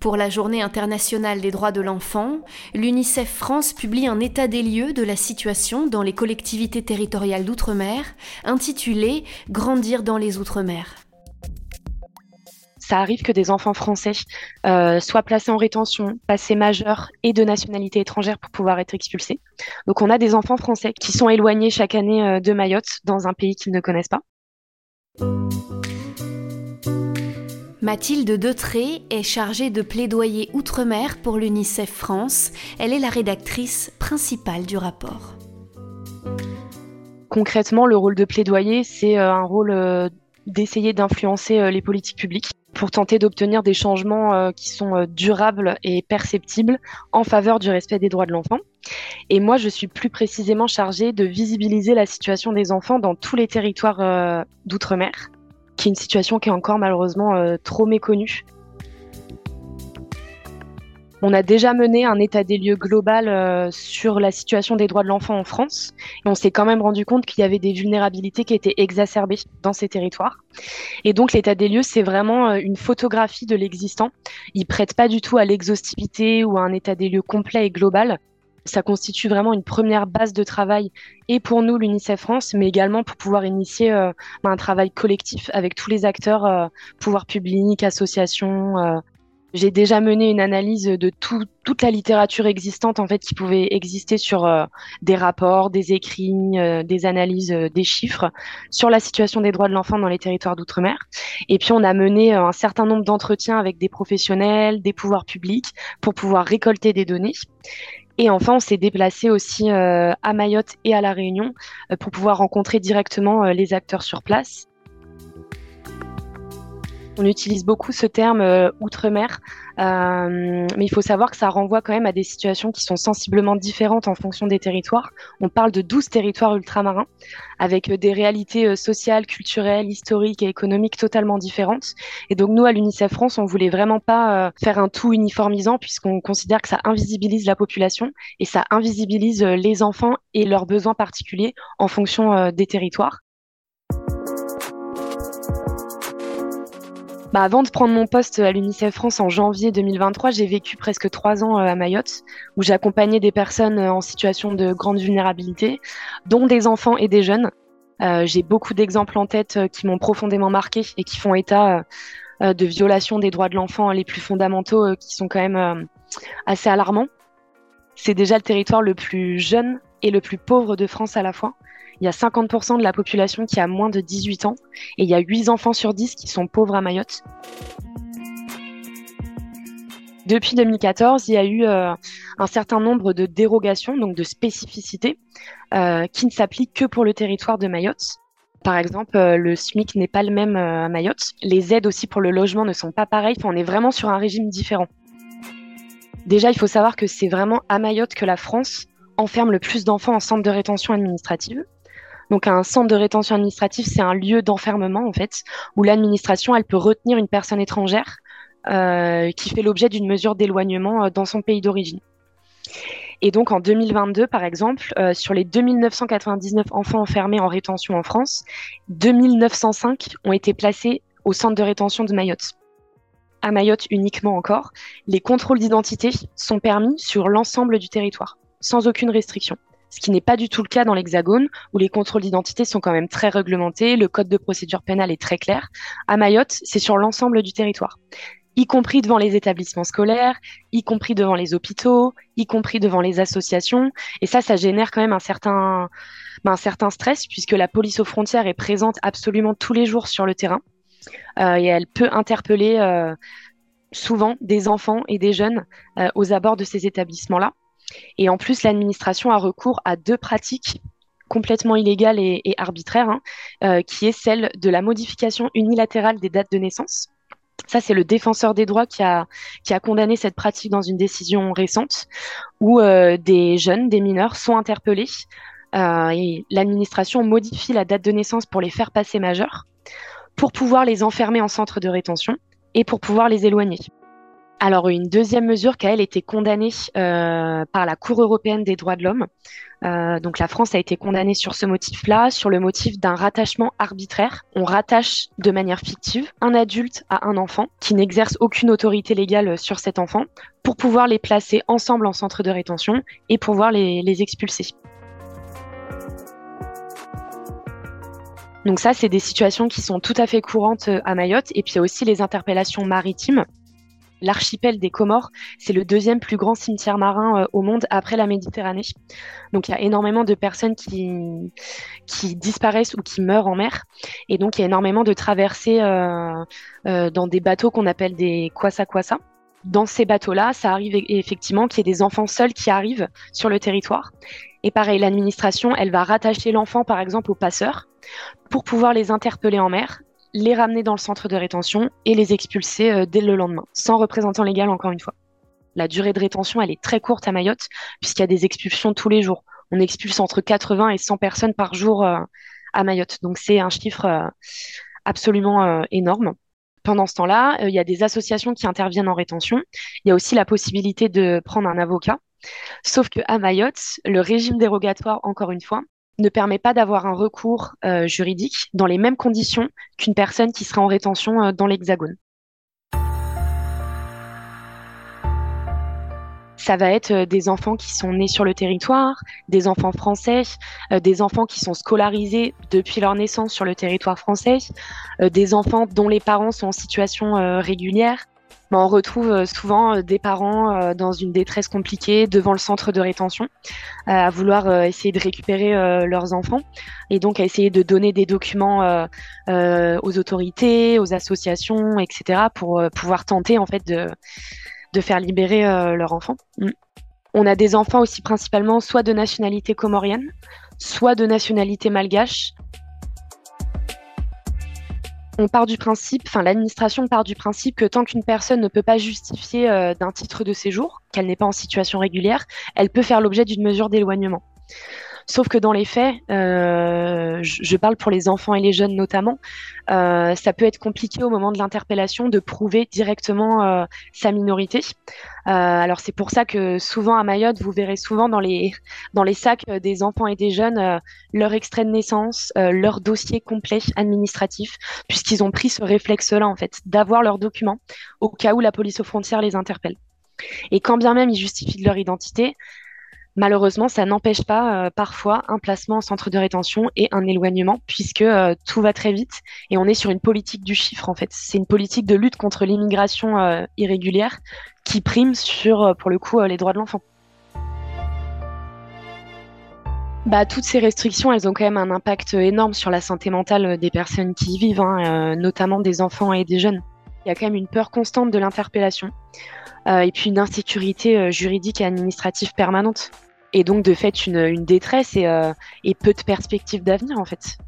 Pour la Journée internationale des droits de l'enfant, l'UNICEF France publie un état des lieux de la situation dans les collectivités territoriales d'outre-mer, intitulé Grandir dans les outre-mer ça arrive que des enfants français euh, soient placés en rétention, passés majeurs et de nationalité étrangère pour pouvoir être expulsés. Donc on a des enfants français qui sont éloignés chaque année euh, de Mayotte dans un pays qu'ils ne connaissent pas. Mathilde Detré est chargée de plaidoyer outre-mer pour l'UNICEF France. Elle est la rédactrice principale du rapport. Concrètement, le rôle de plaidoyer, c'est euh, un rôle d'essayer d'influencer les politiques publiques pour tenter d'obtenir des changements euh, qui sont euh, durables et perceptibles en faveur du respect des droits de l'enfant. Et moi, je suis plus précisément chargée de visibiliser la situation des enfants dans tous les territoires euh, d'outre-mer, qui est une situation qui est encore malheureusement trop méconnue. On a déjà mené un état des lieux global euh, sur la situation des droits de l'enfant en France et on s'est quand même rendu compte qu'il y avait des vulnérabilités qui étaient exacerbées dans ces territoires. Et donc l'état des lieux, c'est vraiment euh, une photographie de l'existant. Il prête pas du tout à l'exhaustivité ou à un état des lieux complet et global. Ça constitue vraiment une première base de travail et pour nous, l'UNICEF France, mais également pour pouvoir initier euh, un travail collectif avec tous les acteurs, pouvoirs publics, associations, j'ai déjà mené une analyse de toute la littérature existante en fait qui pouvait exister sur euh, des rapports, des écrits, euh, des analyses, euh, des chiffres sur la situation des droits de l'enfant dans les territoires d'outre-mer. Et puis on a mené un certain nombre d'entretiens avec des professionnels, des pouvoirs publics pour pouvoir récolter des données. Et enfin, on s'est déplacé aussi à Mayotte et à La Réunion pour pouvoir rencontrer directement les acteurs sur place on utilise beaucoup ce terme euh, outre-mer, euh, mais il faut savoir que ça renvoie quand même à des situations qui sont sensiblement différentes en fonction des territoires. On parle de 12 territoires ultramarins avec euh, des réalités sociales, culturelles, historiques et économiques totalement différentes. Et donc nous, à l'UNICEF France, on voulait vraiment pas faire un tout uniformisant puisqu'on considère que ça invisibilise la population et ça invisibilise les enfants et leurs besoins particuliers en fonction des territoires. Bah, avant de prendre mon poste à l'UNICEF France en janvier 2023, j'ai vécu presque trois ans euh, à Mayotte, où j'ai accompagné des personnes euh, en situation de grande vulnérabilité, dont des enfants et des jeunes. Euh, j'ai beaucoup d'exemples en tête qui m'ont profondément marqué et qui font état de violations des droits de l'enfant les plus fondamentaux, qui sont quand même assez alarmants. C'est déjà le territoire le plus jeune et le plus pauvre de France à la fois. Il y a 50% de la population qui a moins de 18 ans et il y a 8 enfants sur 10 qui sont pauvres à Mayotte. Depuis 2014, il y a eu euh, un certain nombre de dérogations, donc de spécificités, euh, qui ne s'appliquent que pour le territoire de Mayotte. Par exemple, euh, le SMIC n'est pas le même à Mayotte. Les aides aussi pour le logement ne sont pas pareilles. on est vraiment sur un régime différent. Déjà, il faut savoir que c'est vraiment à Mayotte que la France enferme le plus d'enfants en centre de rétention administrative. Donc un centre de rétention administrative, c'est un lieu d'enfermement en fait, où l'administration elle peut retenir une personne étrangère euh, qui fait l'objet d'une mesure d'éloignement euh, dans son pays d'origine. Et donc en 2022, par exemple, euh, sur les 2999 enfants enfermés en rétention en France, 2905 ont été placés au centre de rétention de Mayotte. À Mayotte uniquement encore, les contrôles d'identité sont permis sur l'ensemble du territoire, sans aucune restriction ce qui n'est pas du tout le cas dans l'Hexagone, où les contrôles d'identité sont quand même très réglementés, le code de procédure pénale est très clair. À Mayotte, c'est sur l'ensemble du territoire y compris devant les établissements scolaires, y compris devant les hôpitaux, y compris devant les associations. Et ça, ça génère quand même un certain, ben, stress, puisque la police aux frontières est présente absolument tous les jours sur le terrain. Euh, et elle peut interpeller euh, souvent des enfants et des jeunes euh, aux abords de ces établissements-là. Et en plus, l'administration a recours à deux pratiques complètement illégales et, arbitraires, hein, euh, qui est celle de la modification unilatérale des dates de naissance. Ça, c'est le défenseur des droits qui a, condamné cette pratique dans une décision récente, où euh, des jeunes, des mineurs sont interpellés euh, et l'administration modifie la date de naissance pour les faire passer majeurs, pour pouvoir les enfermer en centre de rétention et pour pouvoir les éloigner. Alors, une deuxième mesure qui a, elle, été condamnée euh, par la Cour européenne des droits de l'homme. Euh, donc, la France a été condamnée sur ce motif-là, sur le motif d'un rattachement arbitraire. On rattache de manière fictive un adulte à un enfant qui n'exerce aucune autorité légale sur cet enfant pour pouvoir les placer ensemble en centre de rétention et pouvoir les, les expulser. Donc ça, c'est des situations qui sont tout à fait courantes euh, à Mayotte. Et puis il y a aussi les interpellations maritimes. L'archipel des Comores, c'est le deuxième plus grand cimetière marin euh, au monde après la Méditerranée. Donc il y a énormément de personnes qui, qui disparaissent ou qui meurent en mer. Et donc il y a énormément de traversées euh, euh, dans des bateaux qu'on appelle des kwasa kwasa. Dans ces bateaux-là, ça arrive e-, effectivement qu'il y ait des enfants seuls qui arrivent sur le territoire. Et pareil, l'administration, elle va rattacher l'enfant par exemple au passeur pour pouvoir les interpeller en mer les ramener dans le centre de rétention et les expulser euh, dès le lendemain, sans représentant légal encore une fois. La durée de rétention, elle est très courte à Mayotte, puisqu'il y a des expulsions tous les jours. On expulse entre 80 et 100 personnes par jour euh, à Mayotte. Donc c'est un chiffre euh, absolument énorme. Pendant ce temps-là, il y a des associations qui interviennent en rétention. Il y a aussi la possibilité de prendre un avocat. Sauf que à Mayotte, le régime dérogatoire, encore une fois, ne permet pas d'avoir un recours euh, juridique dans les mêmes conditions qu'une personne qui serait en rétention euh, dans l'Hexagone. Ça va être euh, des enfants qui sont nés sur le territoire, des enfants français, des enfants qui sont scolarisés depuis leur naissance sur le territoire français, des enfants dont les parents sont en situation régulière, on retrouve euh, souvent euh, des parents euh, dans une détresse compliquée devant le centre de rétention, à vouloir essayer de récupérer leurs enfants et donc à essayer de donner des documents aux autorités, aux associations, etc. pour pouvoir tenter en fait de, de faire libérer leurs enfants. Mm. On a des enfants aussi principalement soit de nationalité comorienne, soit de nationalité malgache, on part du principe, enfin l'administration part du principe que tant qu'une personne ne peut pas justifier euh, d'un titre de séjour, qu'elle n'est pas en situation régulière, elle peut faire l'objet d'une mesure d'éloignement. Sauf que dans les faits, euh, je, parle pour les enfants et les jeunes notamment, euh, ça peut être compliqué au moment de l'interpellation de prouver directement euh, sa minorité. alors c'est pour ça que souvent à Mayotte, vous verrez souvent dans les dans les sacs des enfants et des jeunes leur extrait de naissance, leur dossier complet administratif, puisqu'ils ont pris ce réflexe-là en fait d'avoir leurs documents au cas où la police aux frontières les interpelle. Et quand bien même ils justifient leur identité, Malheureusement, ça n'empêche pas euh, parfois un placement en centre de rétention et un éloignement, puisque euh, tout va très vite et on est sur une politique du chiffre en fait. C'est une politique de lutte contre l'immigration euh, irrégulière qui prime sur, pour le coup, les droits de l'enfant. Bah, toutes ces restrictions, elles ont quand même un impact énorme sur la santé mentale des personnes qui y vivent, hein, notamment des enfants et des jeunes. Il y a quand même une peur constante de l'interpellation. Euh, et puis une insécurité euh, juridique et administrative permanente. Et donc, de fait, une, une détresse et, euh, et, peu de perspectives d'avenir, en fait.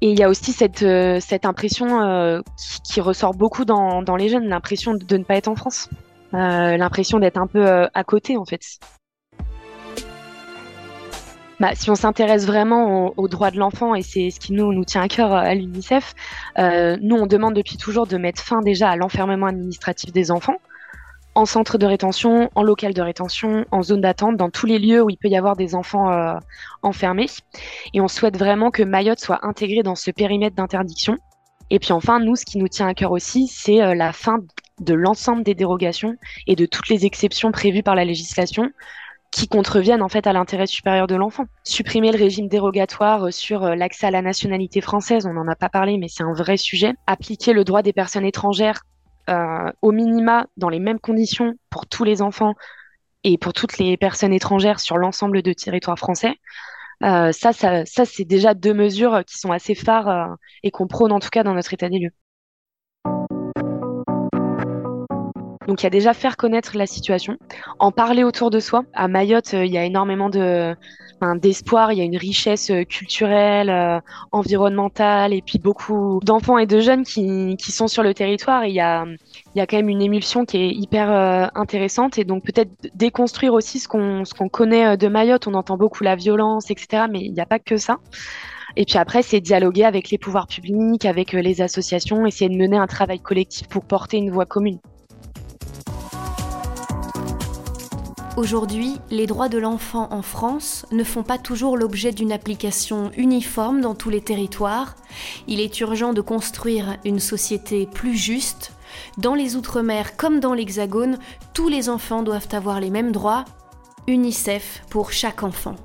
Et il y a aussi cette, cette impression qui, qui, ressort beaucoup dans, dans les jeunes, l'impression de, ne pas être en France, l'impression d'être un peu à côté, en fait. Bah, si on s'intéresse vraiment aux, droits de l'enfant, et c'est ce qui nous, tient à cœur à l'UNICEF, euh, nous, on demande depuis toujours de mettre fin déjà à l'enfermement administratif des enfants en centre de rétention, en local de rétention, en zone d'attente, dans tous les lieux où il peut y avoir des enfants euh, enfermés. Et on souhaite vraiment que Mayotte soit intégrée dans ce périmètre d'interdiction. Et puis enfin, nous, ce qui nous tient à cœur aussi, c'est euh, la fin de l'ensemble des dérogations et de toutes les exceptions prévues par la législation qui contreviennent en fait à l'intérêt supérieur de l'enfant. Supprimer le régime dérogatoire euh, sur l'accès à la nationalité française, on n'en a pas parlé, mais c'est un vrai sujet. Appliquer le droit des personnes étrangères euh, au minima dans les mêmes conditions pour tous les enfants et pour toutes les personnes étrangères sur l'ensemble de territoire français. Euh, ça, ça, ça c'est déjà deux mesures qui sont assez phares euh, et qu'on prône en tout cas dans notre état des lieux. Donc il y a déjà faire connaître la situation, en parler autour de soi. À Mayotte, euh, il y a énormément de d'espoir, il y a une richesse euh, culturelle, euh, environnementale, et puis beaucoup d'enfants et de jeunes qui, qui sont sur le territoire. Il y a, il y a quand même une émulsion qui est hyper intéressante. Et donc peut-être déconstruire aussi ce qu'on qu'on connaît de Mayotte. On entend beaucoup la violence, etc. Mais il n'y a pas que ça. Et puis après, c'est dialoguer avec les pouvoirs publics, avec les associations, essayer de mener un travail collectif pour porter une voix commune. Aujourd'hui, les droits de l'enfant en France ne font pas toujours l'objet d'une application uniforme dans tous les territoires. Il est urgent de construire une société plus juste. Dans les Outre-mer comme dans l'Hexagone, tous les enfants doivent avoir les mêmes droits. UNICEF pour chaque enfant.